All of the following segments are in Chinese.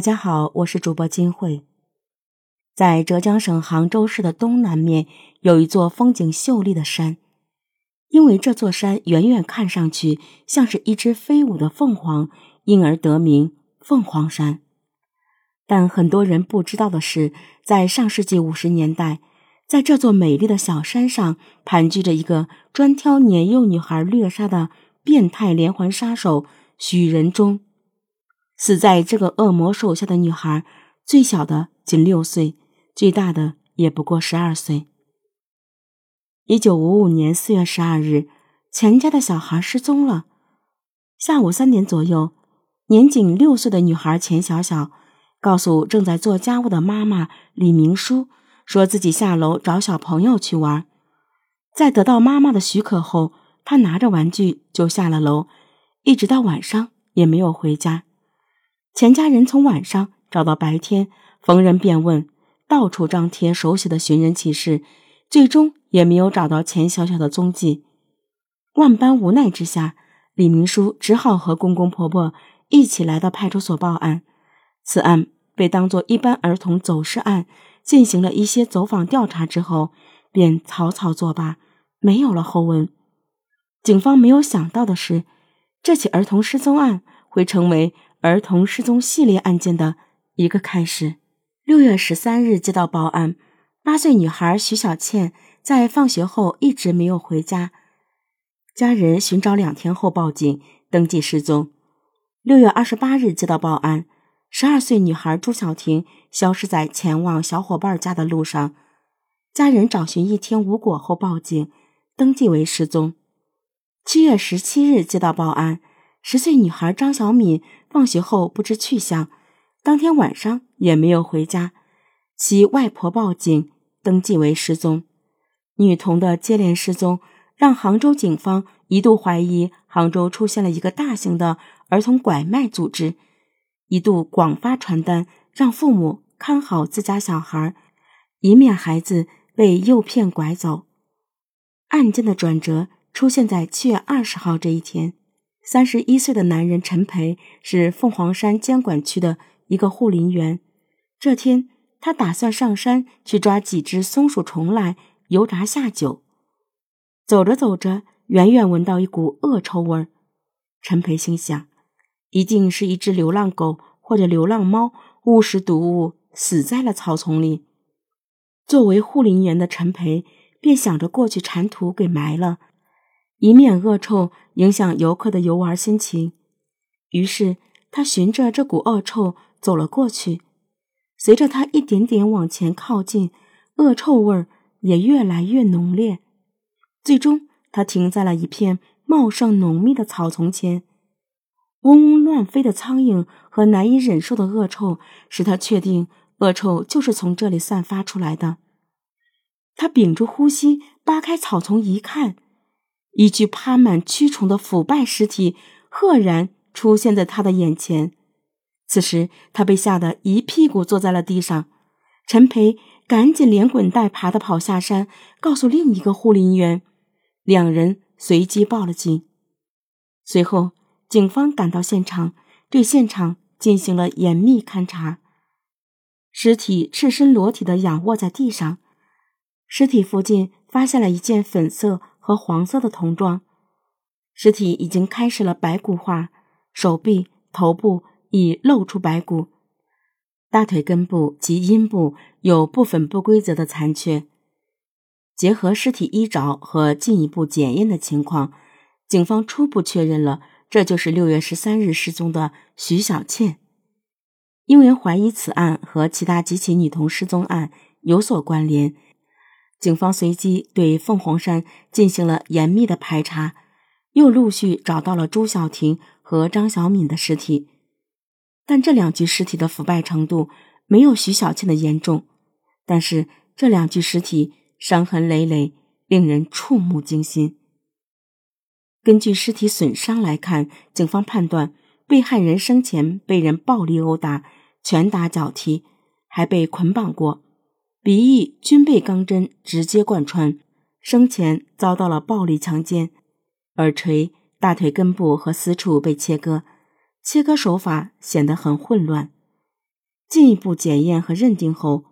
大家好，我是主播金慧。在浙江省杭州市的东南面有一座风景秀丽的山，因为这座山远远看上去像是一只飞舞的凤凰，因而得名凤凰山。但很多人不知道的是，在上世纪五十年代，在这座美丽的小山上盘踞着一个专挑年幼女孩虐杀的变态连环杀手许仁忠。死在这个恶魔手下的女孩，最小的仅六岁，最大的也不过十二岁。一九五五年四月十二日，钱家的小孩失踪了。下午三点左右，年仅六岁的女孩钱小小告诉正在做家务的妈妈李明书，说自己下楼找小朋友去玩。在得到妈妈的许可后，她拿着玩具就下了楼，一直到晚上也没有回家。钱家人从晚上找到白天，逢人便问，到处张贴手写的寻人启事，最终也没有找到钱小小的踪迹。万般无奈之下，李明书只好和公公婆婆一起来到派出所报案。此案被当作一般儿童走失案进行了一些走访调查之后，便草草作罢，没有了后文。警方没有想到的是，这起儿童失踪案会成为。儿童失踪系列案件的一个开始。六月十三日接到报案，八岁女孩徐小倩在放学后一直没有回家，家人寻找两天后报警登记失踪。六月二十八日接到报案，十二岁女孩朱小婷消失在前往小伙伴家的路上，家人找寻一天无果后报警登记为失踪。七月十七日接到报案。十岁女孩张小敏放学后不知去向，当天晚上也没有回家，其外婆报警登记为失踪。女童的接连失踪，让杭州警方一度怀疑杭州出现了一个大型的儿童拐卖组织，一度广发传单让父母看好自家小孩，以免孩子被诱骗拐走。案件的转折出现在七月二十号这一天。三十一岁的男人陈培是凤凰山监管区的一个护林员。这天，他打算上山去抓几只松鼠虫来油炸下酒。走着走着，远远闻到一股恶臭味儿。陈培心想，一定是一只流浪狗或者流浪猫误食毒物死在了草丛里。作为护林员的陈培便想着过去铲土给埋了。以免恶臭影响游客的游玩心情，于是他循着这股恶臭走了过去。随着他一点点往前靠近，恶臭味儿也越来越浓烈。最终，他停在了一片茂盛浓密的草丛前。嗡嗡乱飞的苍蝇和难以忍受的恶臭，使他确定恶臭就是从这里散发出来的。他屏住呼吸，扒开草丛一看。一具趴满蛆虫的腐败尸体赫然出现在他的眼前。此时，他被吓得一屁股坐在了地上。陈培赶紧连滚带爬的跑下山，告诉另一个护林员，两人随即报了警。随后，警方赶到现场，对现场进行了严密勘查。尸体赤身裸体的仰卧在地上，尸体附近发现了一件粉色。和黄色的童装，尸体已经开始了白骨化，手臂、头部已露出白骨，大腿根部及阴部有部分不规则的残缺。结合尸体衣着和进一步检验的情况，警方初步确认了这就是六月十三日失踪的徐小倩。因为怀疑此案和其他几起女童失踪案有所关联。警方随即对凤凰山进行了严密的排查，又陆续找到了朱小婷和张小敏的尸体，但这两具尸体的腐败程度没有徐小倩的严重，但是这两具尸体伤痕累累，令人触目惊心。根据尸体损伤来看，警方判断被害人生前被人暴力殴打，拳打脚踢，还被捆绑过。鼻翼均被钢针直接贯穿，生前遭到了暴力强奸，耳垂、大腿根部和私处被切割，切割手法显得很混乱。进一步检验和认定后，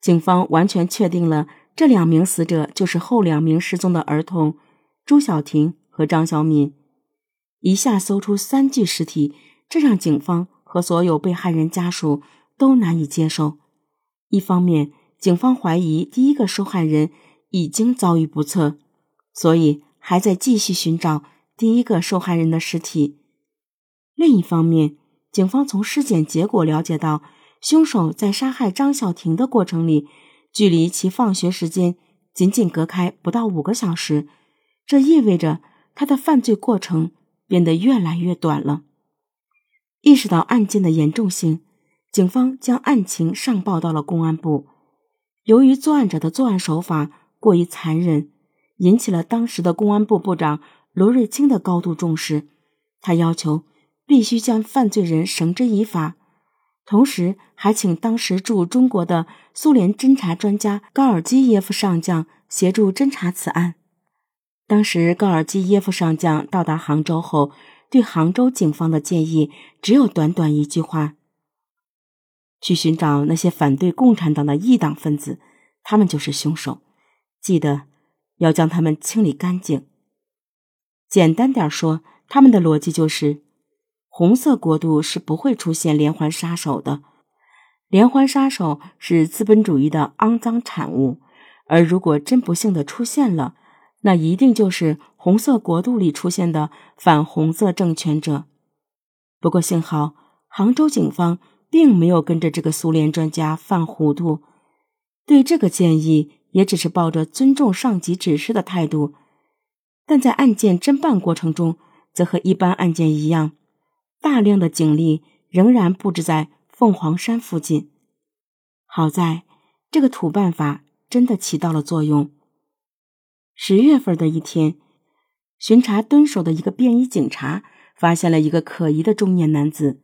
警方完全确定了这两名死者就是后两名失踪的儿童朱小婷和张小敏。一下搜出三具尸体，这让警方和所有被害人家属都难以接受。一方面，警方怀疑第一个受害人已经遭遇不测，所以还在继续寻找第一个受害人的尸体；另一方面，警方从尸检结果了解到，凶手在杀害张小婷的过程里，距离其放学时间仅仅隔开不到五个小时，这意味着他的犯罪过程。变得越来越短了。意识到案件的严重性，警方将案情上报到了公安部。由于作案者的作案手法过于残忍，引起了当时的公安部部长罗瑞卿的高度重视。他要求必须将犯罪人绳之以法，同时还请当时驻中国的苏联侦察专家高尔基耶夫上将协助侦查此案。当时，高尔基耶夫上将到达杭州后，对杭州警方的建议只有短短一句话：去寻找那些反对共产党的异党分子，他们就是凶手，记得要将他们清理干净。简单点说，他们的逻辑就是：红色国度是不会出现连环杀手的，连环杀手是资本主义的肮脏产物，而如果真不幸的出现了。那一定就是红色国度里出现的反红色政权者。不过幸好，杭州警方并没有跟着这个苏联专家犯糊涂，对这个建议也只是抱着尊重上级指示的态度。但在案件侦办过程中，则和一般案件一样，大量的警力仍然布置在凤凰山附近。好在，这个土办法真的起到了作用。十月份的一天，巡查蹲守的一个便衣警察发现了一个可疑的中年男子。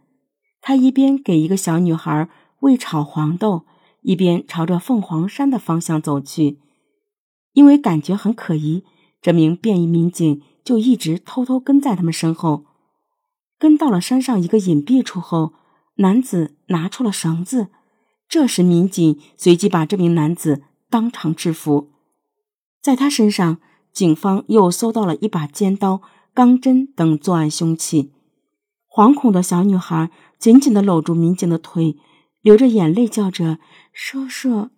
他一边给一个小女孩喂炒黄豆，一边朝着凤凰山的方向走去。因为感觉很可疑，这名便衣民警就一直偷偷跟在他们身后。跟到了山上一个隐蔽处后，男子拿出了绳子。这时，民警随即把这名男子当场制服。在他身上，警方又搜到了一把尖刀、钢针等作案凶器。惶恐的小女孩紧紧地搂住民警的腿，流着眼泪叫着：“叔叔！”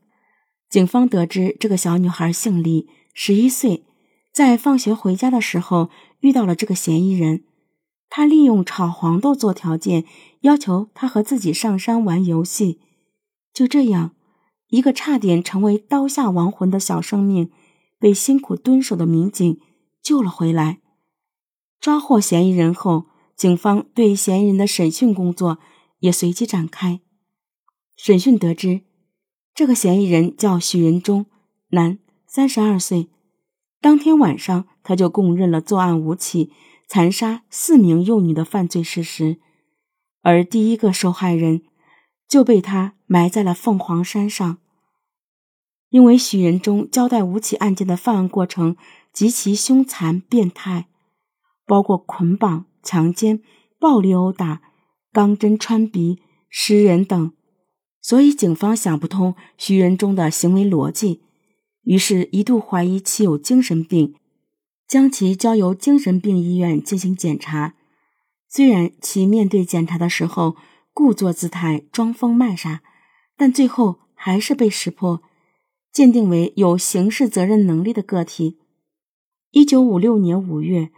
警方得知这个小女孩姓李，十一岁，在放学回家的时候遇到了这个嫌疑人。他利用炒黄豆做条件，要求他和自己上山玩游戏。就这样，一个差点成为刀下亡魂的小生命。被辛苦蹲守的民警救了回来，抓获嫌疑人后，警方对嫌疑人的审讯工作也随即展开。审讯得知，这个嫌疑人叫许仁忠，男，三十二岁。当天晚上，他就供认了作案五起、残杀四名幼女的犯罪事实，而第一个受害人就被他埋在了凤凰山上。因为许仁忠交代五起案件的犯案过程极其凶残变态，包括捆绑、强奸、暴力殴打、钢针穿鼻、食人等，所以警方想不通徐仁忠的行为逻辑，于是一度怀疑其有精神病，将其交由精神病医院进行检查。虽然其面对检查的时候故作姿态、装疯卖傻，但最后还是被识破。鉴定为有刑事责任能力的个体。一九五六年五月，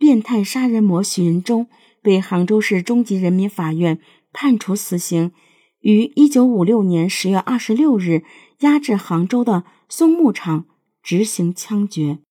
变态杀人魔徐仁忠被杭州市中级人民法院判处死刑，于一九五六年十月二十六日押至杭州的松木场执行枪决。